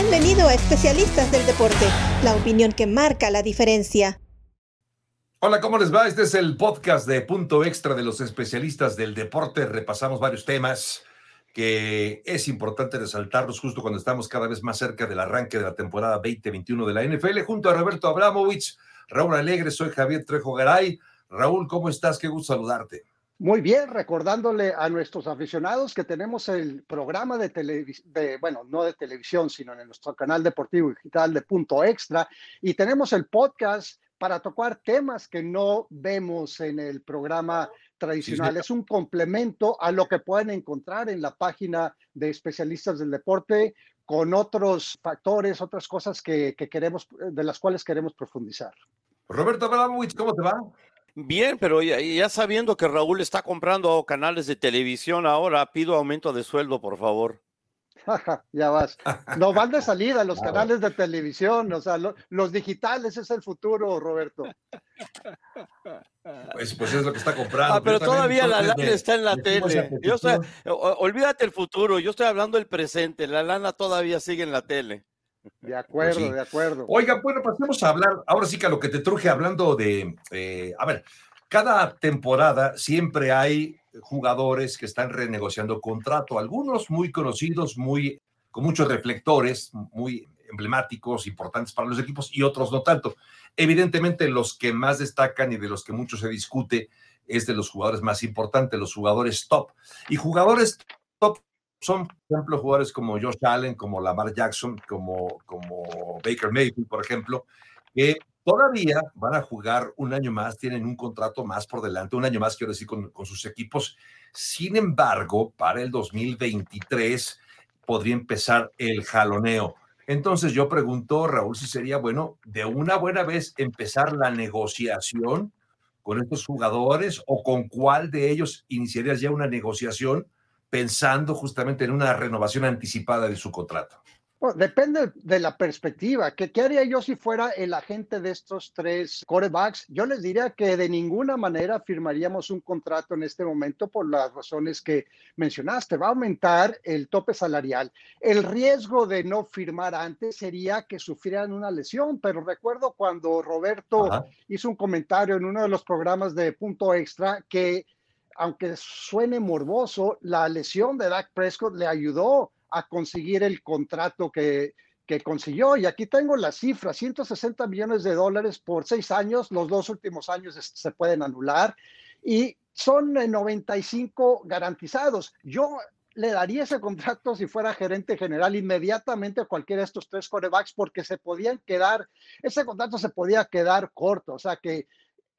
Bienvenido a Especialistas del Deporte, la opinión que marca la diferencia. Hola, ¿cómo les va? Este es el podcast de Punto Extra de los especialistas del deporte. Repasamos varios temas que es importante resaltarlos justo cuando estamos cada vez más cerca del arranque de la temporada 2021 de la NFL, junto a Roberto Abramovich, Raúl Alegre, soy Javier Trejo Garay. Raúl, ¿cómo estás? Qué gusto saludarte. Muy bien, recordándole a nuestros aficionados que tenemos el programa de televisión, bueno, no de televisión, sino en nuestro canal deportivo digital de Punto Extra, y tenemos el podcast para tocar temas que no vemos en el programa tradicional. Es un complemento a lo que pueden encontrar en la página de especialistas del deporte con otros factores, otras cosas que, que queremos, de las cuales queremos profundizar. Roberto Abramovich, ¿cómo te va? Bien, pero ya, sabiendo que Raúl está comprando canales de televisión ahora, pido aumento de sueldo, por favor. ya vas. No van de salida los canales de televisión, o sea, los digitales es el futuro, Roberto. Pues, pues es lo que está comprando. Ah, pero todavía la lana está en la tele. Yo olvídate el futuro, yo estoy hablando del presente, la lana todavía sigue en la tele. De acuerdo, pues de acuerdo. Oiga, bueno, pasemos a hablar, ahora sí que a lo que te truje hablando de, eh, a ver, cada temporada siempre hay jugadores que están renegociando contrato, algunos muy conocidos, muy con muchos reflectores, muy emblemáticos, importantes para los equipos y otros no tanto. Evidentemente los que más destacan y de los que mucho se discute es de los jugadores más importantes, los jugadores top. Y jugadores top son, por ejemplo, jugadores como Josh Allen, como Lamar Jackson, como, como Baker Mayfield, por ejemplo, que todavía van a jugar un año más, tienen un contrato más por delante, un año más, quiero decir, con, con sus equipos. Sin embargo, para el 2023 podría empezar el jaloneo. Entonces yo pregunto, Raúl, si sería bueno de una buena vez empezar la negociación con estos jugadores o con cuál de ellos iniciarías ya una negociación pensando justamente en una renovación anticipada de su contrato? depende de la perspectiva. ¿Qué, ¿Qué, haría yo si fuera el agente de estos tres corebacks? Yo les diría que de ninguna manera firmaríamos un contrato en este momento por las razones que mencionaste. Va a aumentar el tope salarial. El riesgo de no firmar antes sería que sufrieran una lesión, pero recuerdo cuando Roberto hizo un comentario en uno de los programas de Punto Extra que aunque suene morboso, la lesión de Dak Prescott le ayudó a conseguir el contrato que, que consiguió. Y aquí tengo la cifra, 160 millones de dólares por seis años, los dos últimos años se pueden anular y son 95 garantizados. Yo le daría ese contrato si fuera gerente general inmediatamente a cualquiera de estos tres corebacks porque se podían quedar, ese contrato se podía quedar corto, o sea que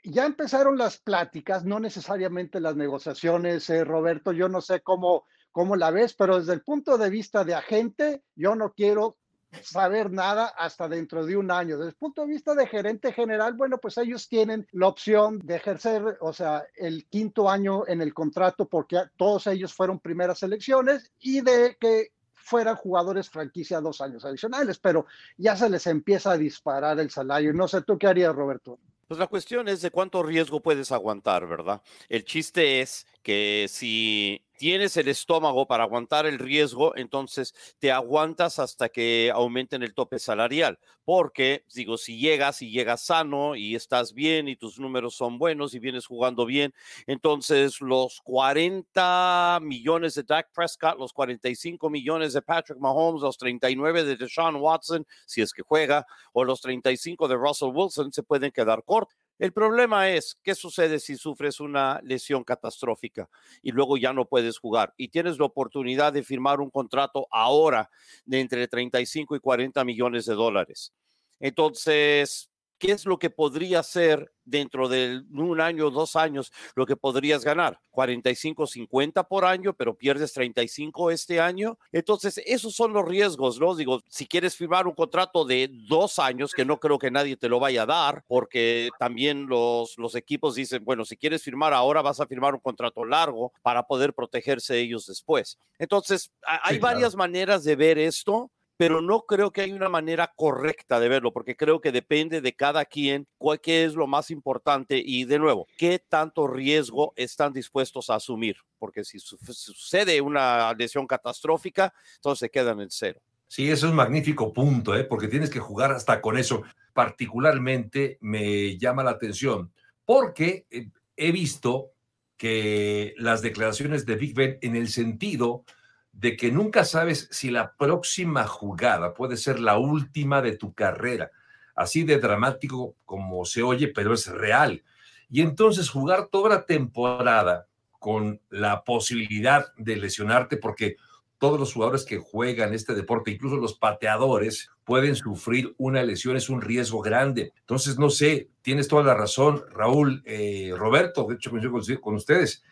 ya empezaron las pláticas, no necesariamente las negociaciones, eh, Roberto, yo no sé cómo, cómo la ves, pero desde el punto de vista de agente, yo no quiero saber nada hasta dentro de un año. Desde el punto de vista de gerente general, bueno, pues ellos tienen la opción de ejercer, o sea, el quinto año en el contrato porque todos ellos fueron primeras elecciones y de que fueran jugadores franquicia dos años adicionales, pero ya se les empieza a disparar el salario. No sé, ¿tú qué harías, Roberto? Pues la cuestión es de cuánto riesgo puedes aguantar, ¿verdad? El chiste es que si tienes el estómago para aguantar el riesgo, entonces te aguantas hasta que aumenten el tope salarial. Porque, digo, si llegas y llegas sano y estás bien y tus números son buenos y vienes jugando bien, entonces los 40 millones de Dak Prescott, los 45 millones de Patrick Mahomes, los 39 de Deshaun Watson, si es que juega, o los 35 de Russell Wilson, se pueden quedar cortos. El problema es, ¿qué sucede si sufres una lesión catastrófica y luego ya no puedes jugar? Y tienes la oportunidad de firmar un contrato ahora de entre 35 y 40 millones de dólares. Entonces, ¿qué es lo que podría ser dentro de un año, dos años, lo que podrías ganar? 45, 50 por año, pero pierdes 35 este año. Entonces, esos son los riesgos, ¿no? Digo, si quieres firmar un contrato de dos años, que no creo que nadie te lo vaya a dar, porque también los, los equipos dicen, bueno, si quieres firmar ahora, vas a firmar un contrato largo para poder protegerse ellos después. Entonces, hay varias maneras de ver esto pero no creo que hay una manera correcta de verlo, porque creo que depende de cada quien cuál es lo más importante y de nuevo, qué tanto riesgo están dispuestos a asumir, porque si sucede una lesión catastrófica, entonces se quedan en cero. Sí, eso es un magnífico punto, ¿eh? porque tienes que jugar hasta con eso. Particularmente me llama la atención porque eh, he visto que las declaraciones de Big Ben en el sentido de que nunca sabes si la próxima jugada puede ser la última de tu carrera. Así de dramático como se oye, pero es real. Y entonces jugar toda la temporada con la posibilidad de lesionarte, porque todos los jugadores que juegan este deporte, incluso los pateadores, pueden sufrir una lesión, es un riesgo grande. Entonces, no sé, tienes toda la razón, Raúl, eh, Roberto, de hecho, coincido con ustedes,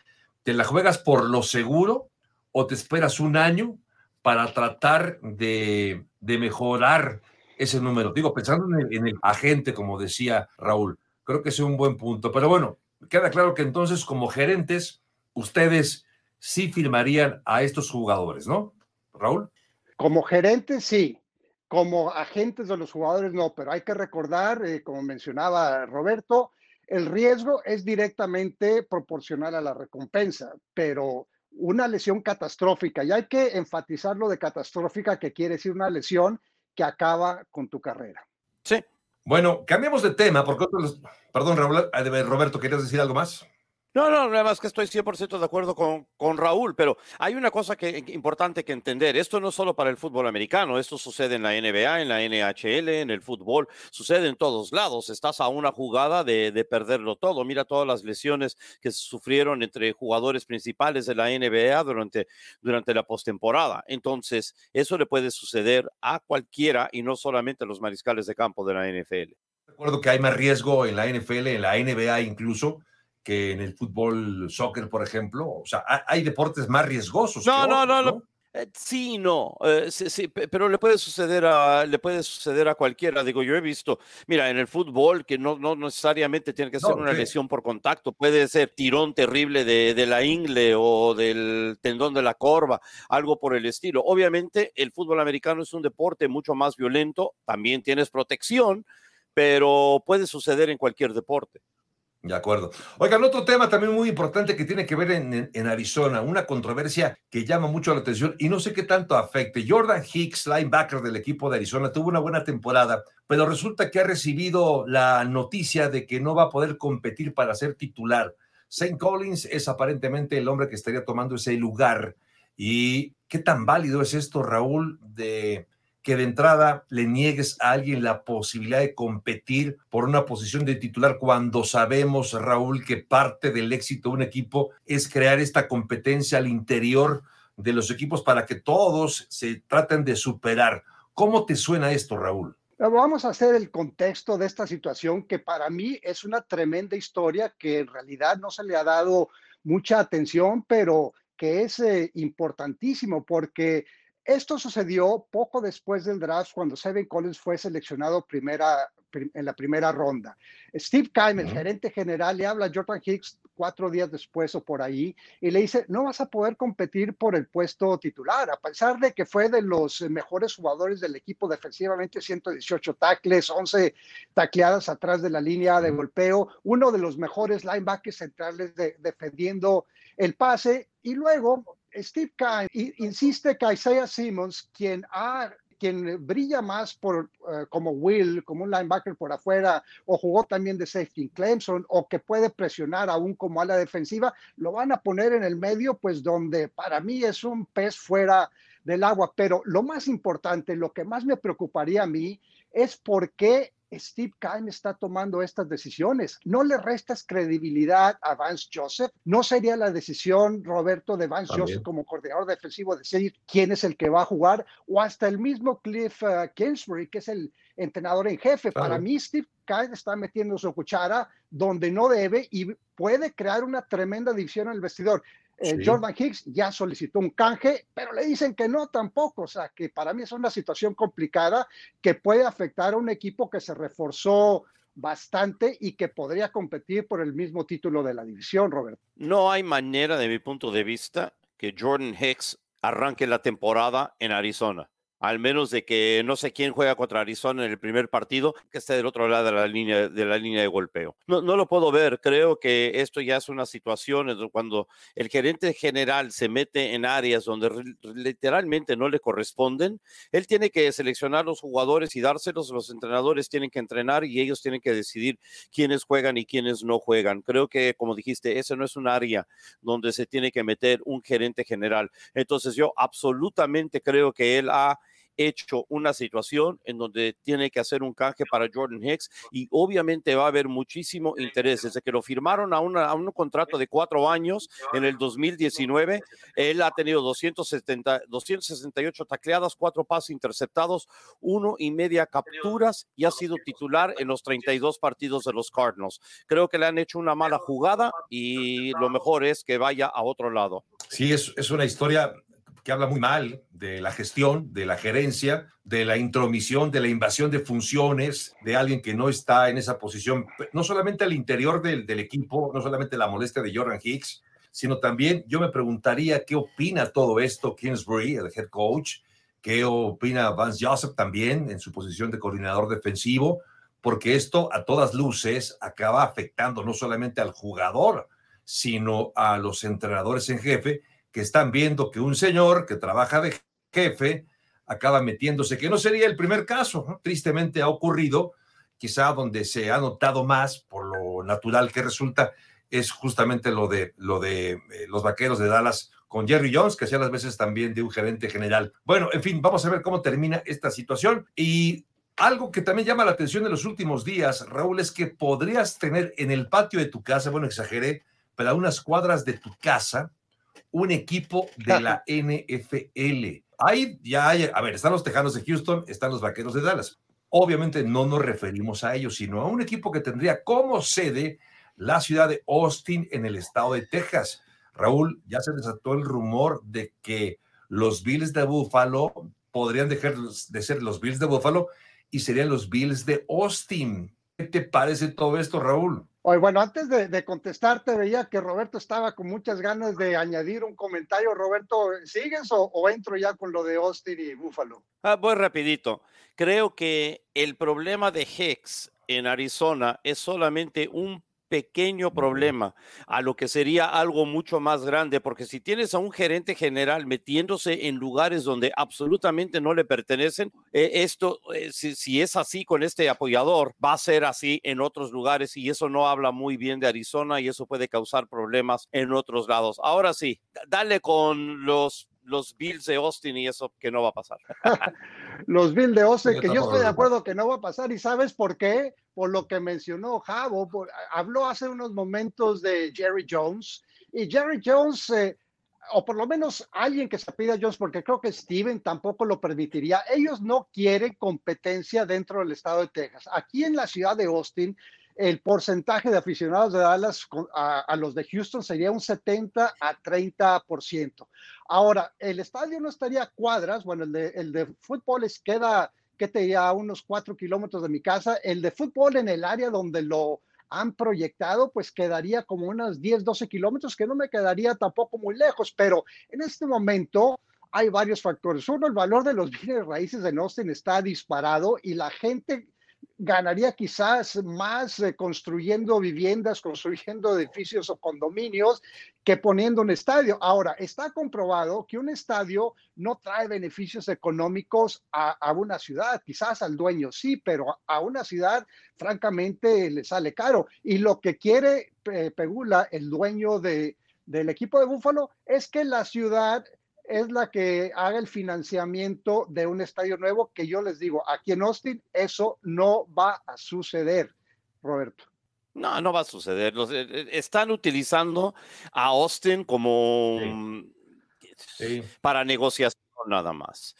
¿te la juegas por lo seguro o te esperas un año para tratar de, mejorar ese número? Digo, pensando en el, en el agente, como decía Raúl, creo que es un buen punto, pero bueno, queda claro que entonces como gerentes, ustedes sí firmarían a estos jugadores, ¿no? Raúl. Como gerente, sí. Como agentes de los jugadores, no, pero hay que recordar, eh, como mencionaba Roberto, el riesgo es directamente proporcional a la recompensa, pero una lesión catastrófica, y hay que enfatizar lo de catastrófica, que quiere decir una lesión que acaba con tu carrera. Sí. Bueno, cambiemos de tema, porque, perdón, Raúl, eh, Roberto, ¿querías decir algo más? No, no, nada más que estoy 100% de acuerdo con, con, Raúl, pero hay una cosa que, importante que entender. Esto no es solo para el fútbol americano, esto sucede en la NBA, en la NHL, en el fútbol, sucede en todos lados. Estás a una jugada de, de perderlo todo. Mira todas las lesiones que sufrieron entre jugadores principales de la NBA durante, durante la postemporada. Entonces, eso le puede suceder a cualquiera y no solamente a los mariscales de campo de la NFL. Recuerdo que hay más riesgo en la NFL, en la NBA incluso que en el fútbol, soccer, por ejemplo. O sea, hay deportes más riesgosos. No, no, no, no. Eh, sí, no, eh, sí, sí, pero le puede suceder a le puede suceder a cualquiera. Digo, yo he visto, mira, en el fútbol que no, no necesariamente tiene que ser una lesión por contacto, puede ser tirón terrible de, de, la ingle o del tendón de la corva, algo por el estilo. Obviamente, el fútbol americano es un deporte mucho más violento, también tienes protección, pero puede suceder en cualquier deporte. De acuerdo. Oigan, otro tema también muy importante que tiene que ver en, Arizona, una controversia que llama mucho la atención y no sé qué tanto afecte. Jordan Hicks, linebacker del equipo de Arizona, tuvo una buena temporada, pero resulta que ha recibido la noticia de que no va a poder competir para ser titular. St. Collins es aparentemente el hombre que estaría tomando ese lugar. ¿Y qué tan válido es esto, Raúl, de que de entrada le niegues a alguien la posibilidad de competir por una posición de titular cuando sabemos, Raúl, que parte del éxito de un equipo es crear esta competencia al interior de los equipos para que todos se traten de superar. ¿Cómo te suena esto, Raúl? Vamos a hacer el contexto de esta situación que para mí es una tremenda historia que en realidad no se le ha dado mucha atención, pero que es eh, importantísimo porque esto sucedió poco después del draft cuando Seven Collins fue seleccionado primera, en la primera ronda. Steve Keim, el gerente general, le habla a Jordan Hicks cuatro días después o por ahí y le dice, no vas a poder competir por el puesto titular, a pesar de que fue de los mejores jugadores del equipo defensivamente, 118 tackles, 11 tacleadas atrás de la línea de golpeo, uno de los mejores linebackers centrales defendiendo el pase y luego Steve Kine insiste que Isaiah Simmons, quien quien brilla más por, eh, como Will, como un linebacker por afuera, o jugó también de safety en Clemson, o que puede presionar aún como ala defensiva, lo van a poner en el medio, pues donde para mí es un pez fuera del agua. Pero lo más importante, lo que más me preocuparía a mí, es por qué Steve Keim está tomando estas decisiones. No le restas credibilidad a Vance Joseph. No sería la decisión, Roberto, de Vance Joseph como coordinador defensivo de decir quién es el que va a jugar, o hasta el mismo Cliff uh, Kingsbury, que es el entrenador en jefe. Para mí, Steve Keim está metiendo su cuchara donde no debe y puede crear una tremenda división en el vestidor. Eh, Jordan Hicks ya solicitó un canje, pero le dicen que no tampoco. O sea, que para mí es una situación complicada que puede afectar a un equipo que se reforzó bastante y que podría competir por el mismo título de la división, Robert. No hay manera, de mi punto de vista, que Jordan Hicks arranque la temporada en Arizona. Al menos de que no sé quién juega contra Arizona en el primer partido, que esté del otro lado de la línea de, la línea de golpeo. No, no lo puedo ver, creo que esto ya es una situación cuando el gerente general se mete en áreas donde literalmente no le corresponden, él tiene que seleccionar los jugadores y dárselos, los entrenadores tienen que entrenar y ellos tienen que decidir quiénes juegan y quiénes no juegan. Creo que, como dijiste, ese no es un área donde se tiene que meter un gerente general. Entonces yo absolutamente creo que él ha hecho una situación en donde tiene que hacer un canje para Jordan Hicks y obviamente va a haber muchísimo interés. Desde que lo firmaron a, una, a un contrato de cuatro años en el 2019, él ha tenido 270, 268 tacleadas, cuatro pases interceptados, uno y media capturas y ha sido titular en los 32 partidos de los Cardinals. Creo que le han hecho una mala jugada y lo mejor es que vaya a otro lado. Sí, es, es una historia que habla muy mal de la gestión, de la gerencia, de la intromisión, de la invasión de funciones de alguien que no está en esa posición, no solamente al interior del, del equipo, no solamente la molestia de Jordan Hicks, sino también yo me preguntaría qué opina todo esto Kingsbury, el head coach, qué opina Vance Joseph también en su posición de coordinador defensivo, porque esto a todas luces acaba afectando no solamente al jugador, sino a los entrenadores en jefe que están viendo que un señor que trabaja de jefe acaba metiéndose, que no sería el primer caso, tristemente ha ocurrido, quizá donde se ha notado más por lo natural que resulta, es justamente lo de, lo de eh, los vaqueros de Dallas con Jerry Jones, que hacía las veces también de un gerente general. Bueno, en fin, vamos a ver cómo termina esta situación. Y algo que también llama la atención en los últimos días, Raúl, es que podrías tener en el patio de tu casa, bueno, exageré, pero a unas cuadras de tu casa, un equipo de la NFL. Ahí ya hay, a ver, están los Tejanos de Houston, están los Vaqueros de Dallas. Obviamente no nos referimos a ellos, sino a un equipo que tendría como sede la ciudad de Austin en el estado de Texas. Raúl, ya se desató el rumor de que los Bills de Buffalo podrían dejar de ser los Bills de Buffalo y serían los Bills de Austin. ¿Qué te parece todo esto, Raúl? Bueno, antes de, contestarte, veía que Roberto estaba con muchas ganas de añadir un comentario. Roberto, ¿sigues o, entro ya con lo de Austin y Buffalo? Ah, voy rapidito. Creo que el problema de Hex en Arizona es solamente un pequeño problema a lo que sería algo mucho más grande, porque si tienes a un gerente general metiéndose en lugares donde absolutamente no le pertenecen, eh, esto, eh, si, es así con este apoyador, va a ser así en otros lugares y eso no habla muy bien de Arizona y eso puede causar problemas en otros lados. Ahora sí, dale con los los Bills de Austin y eso que no va a pasar. los Bills de Austin, que yo estoy de acuerdo que no va a pasar. ¿Y sabes por qué? Por lo que mencionó Javo. habló hace unos momentos de Jerry Jones. Y Jerry Jones, eh, o por lo menos alguien que se pida Jones, porque creo que Steven tampoco lo permitiría. Ellos no quieren competencia dentro del estado de Texas. Aquí en la ciudad de Austin, el porcentaje de aficionados de Dallas a, los de Houston sería un 70 a 30%. Ahora, el estadio no estaría a cuadras, bueno, el de, fútbol es, queda, que te diría, a unos 4 kilómetros de mi casa. El de fútbol en el área donde lo han proyectado, pues quedaría como unos 10, 12 kilómetros, que no me quedaría tampoco muy lejos, pero en este momento hay varios factores. Uno, el valor de los bienes raíces en Austin está disparado y la gente ganaría quizás más eh, construyendo viviendas, construyendo edificios o condominios que poniendo un estadio. Ahora, está comprobado que un estadio no trae beneficios económicos a, una ciudad, quizás al dueño sí, pero a una ciudad francamente le sale caro. Y lo que quiere eh, Pegula, el dueño de, del equipo de Búfalo, es que la ciudad es la que haga el financiamiento de un estadio nuevo, que yo les digo, aquí en Austin eso no va a suceder, Roberto. No, no va a suceder. Eh, eh, están utilizando a Austin como para negociación nada más.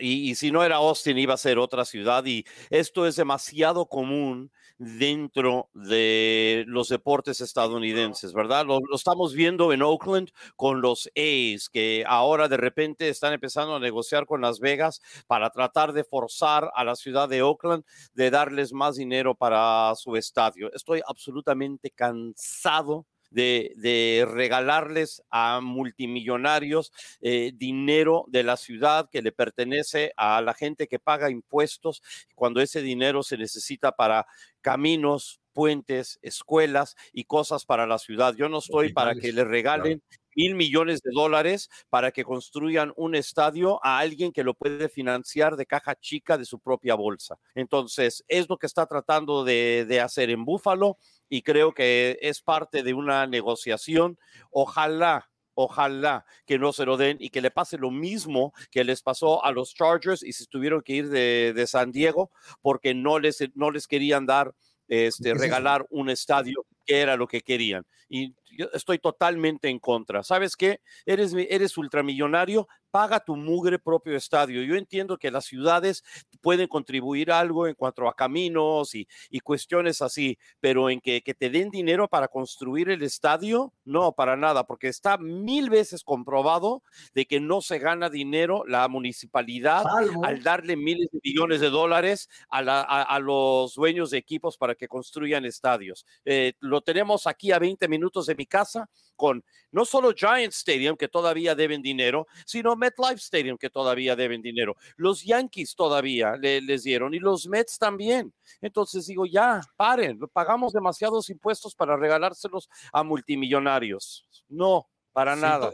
Y, si no era Austin, iba a ser otra ciudad. Y esto es demasiado común dentro de los deportes estadounidenses, ¿verdad? Lo, estamos viendo en Oakland con los A's, que ahora de repente están empezando a negociar con Las Vegas para tratar de forzar a la ciudad de Oakland de darles más dinero para su estadio. Estoy absolutamente cansado de, regalarles a multimillonarios eh, dinero de la ciudad que le pertenece a la gente que paga impuestos cuando ese dinero se necesita para caminos, puentes, escuelas y cosas para la ciudad. Yo no estoy para que le regalen mil millones de dólares para que construyan un estadio a alguien que lo puede financiar de caja chica de su propia bolsa. Entonces, es lo que está tratando de, de hacer en Búfalo y creo que es parte de una negociación. Ojalá ojalá que no se lo den y que le pase lo mismo que les pasó a los Chargers y se tuvieron que ir de, de San Diego porque no les, no les querían dar, este, regalar un estadio que era lo que querían. Y yo estoy totalmente en contra. ¿Sabes qué? Eres, eres ultramillonario, paga tu mugre propio estadio. Yo entiendo que las ciudades pueden contribuir algo en cuanto a caminos y, y cuestiones así, pero en que, que, te den dinero para construir el estadio, no, para nada, porque está mil veces comprobado de que no se gana dinero la municipalidad al darle miles de millones de dólares a, la, a, a, los dueños de equipos para que construyan estadios. Eh, lo tenemos aquí a 20 minutos de mi casa con no solo Giant Stadium, que todavía deben dinero, sino MetLife Stadium, que todavía deben dinero. Los Yankees todavía le, les dieron y los Mets también. Entonces digo, ya, paren, pagamos demasiados impuestos para regalárselos a multimillonarios. No, para sí, nada.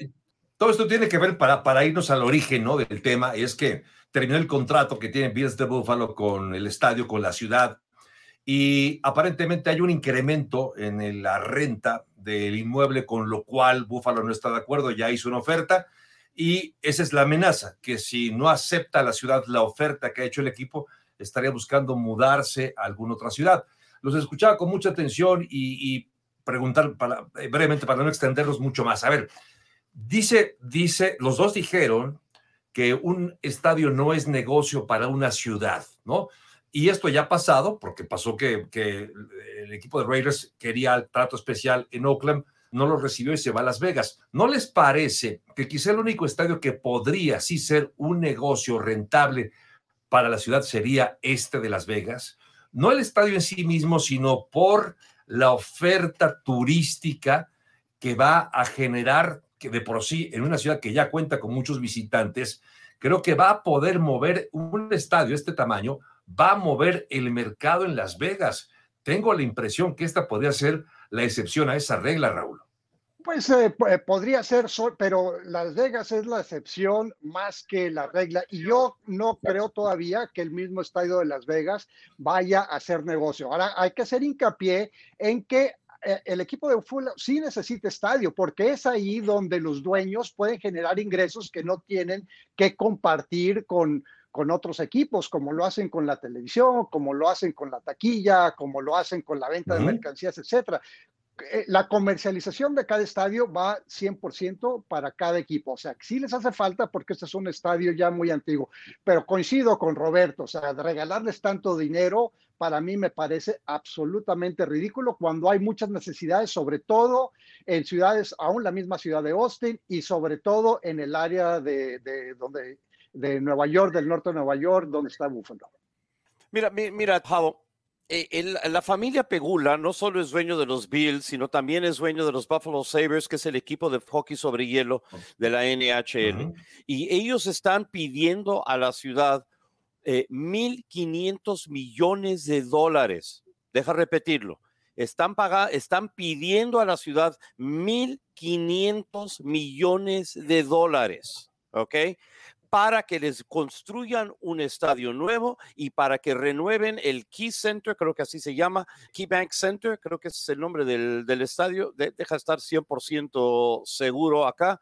Todo esto tiene que ver para, para irnos al origen ¿no? del tema, es que terminó el contrato que tiene Bills de Buffalo con el estadio, con la ciudad, y aparentemente hay un incremento en la renta del inmueble, con lo cual Búfalo no está de acuerdo, ya hizo una oferta y esa es la amenaza, que si no acepta la ciudad la oferta que ha hecho el equipo, estaría buscando mudarse a alguna otra ciudad. Los escuchaba con mucha atención y, preguntar para, brevemente para no extenderlos mucho más. A ver, dice, dice, los dos dijeron que un estadio no es negocio para una ciudad, ¿no? Y esto ya ha pasado, porque pasó que, el equipo de Raiders quería el trato especial en Oakland, no lo recibió y se va a Las Vegas. ¿No les parece que quizá el único estadio que podría sí ser un negocio rentable para la ciudad sería este de Las Vegas? No el estadio en sí mismo, sino por la oferta turística que va a generar, que de por sí en una ciudad que ya cuenta con muchos visitantes, creo que va a poder mover un estadio de este tamaño va a mover el mercado en Las Vegas. Tengo la impresión que esta podría ser la excepción a esa regla, Raúl. Pues eh, podría ser, pero Las Vegas es la excepción más que la regla. Y yo no creo todavía que el mismo estadio de Las Vegas vaya a hacer negocio. Ahora hay que hacer hincapié en que eh, el equipo de fútbol sí necesita estadio, porque es ahí donde los dueños pueden generar ingresos que no tienen que compartir con, con otros equipos, como lo hacen con la televisión, como lo hacen con la taquilla, como lo hacen con la venta de mercancías, etcétera. Eh, la comercialización de cada estadio va 100% para cada equipo. O sea, sí les hace falta porque este es un estadio ya muy antiguo. Pero coincido con Roberto, o sea, regalarles tanto dinero para mí me parece absolutamente ridículo cuando hay muchas necesidades, sobre todo en ciudades, aún la misma ciudad de Austin y sobre todo en el área de, de donde de Nueva York, del norte de Nueva York, donde está Buffalo. Mira, mira, Pavo, eh, el, la familia Pegula no solo es dueño de los Bills, sino también es dueño de los Buffalo Sabres, que es el equipo de hockey sobre hielo de la NHL. Uh -huh. Y ellos están pidiendo a la ciudad eh, 1.500 millones de dólares. Deja repetirlo. Están, pagando, están pidiendo a la ciudad 1.500 millones de dólares. ¿Ok? Para que les construyan un estadio nuevo y para que renueven el Key Center, creo que así se llama, Key Bank Center, creo que es el nombre del, estadio. De, deja estar 100% seguro acá.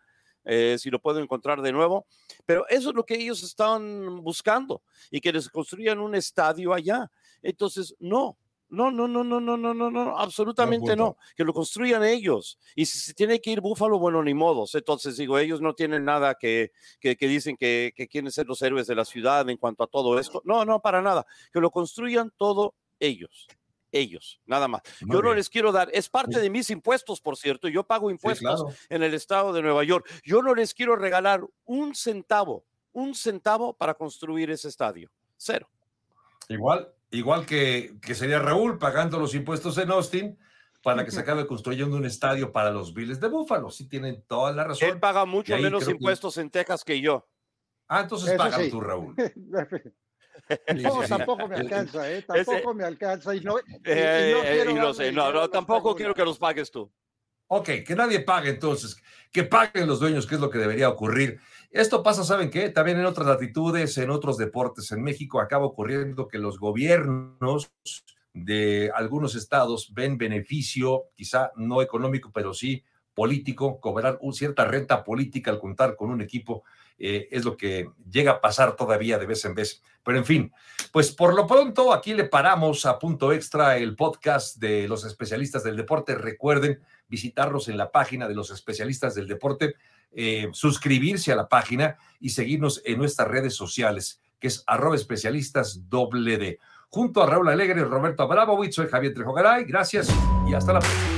Eh, si lo puedo encontrar de nuevo. Pero eso es lo que ellos están buscando y que les construyan un estadio allá. Entonces, no, no, no, no, no, no, no, no, no, absolutamente no, que lo construyan ellos. Y si, si tiene que ir Búfalo, bueno, ni modos. Entonces, digo, ellos no tienen nada que, que, dicen que, que, quieren ser los héroes de la ciudad en cuanto a todo esto. No, no, para nada. Que lo construyan todo ellos. Ellos, nada más. Yo no les quiero dar, es parte de mis impuestos, por cierto, yo pago impuestos en el estado de Nueva York. Yo no les quiero regalar un centavo, un centavo para construir ese estadio. Cero. Igual, igual que, que sería Raúl pagando los impuestos en Austin, para que se acabe construyendo un estadio para los Bills de Búfalo. Sí tienen toda la razón. Él paga mucho menos impuestos en Texas que yo. Ah, entonces paga tú, Raúl. no, tampoco me alcanza, ¿eh? Tampoco me alcanza. Y no, no, tampoco quiero que los pagues tú. Ok, que nadie pague entonces, que paguen los dueños, que es lo que debería ocurrir. Esto pasa, ¿saben qué? También en otras latitudes, en otros deportes en México, acaba ocurriendo que los gobiernos de algunos estados ven beneficio, quizá no económico, pero sí político, cobrar una cierta renta política al contar con un equipo eh, es lo que llega a pasar todavía de vez en vez. Pero en fin, pues por lo pronto aquí le paramos a punto extra el podcast de los especialistas del deporte. Recuerden visitarnos en la página de los especialistas del deporte, eh, suscribirse a la página y seguirnos en nuestras redes sociales, que es arroba especialistas doble D. Junto a Raúl Alegre Roberto Abramowitz, soy Javier Trejogaray. Gracias y hasta la próxima.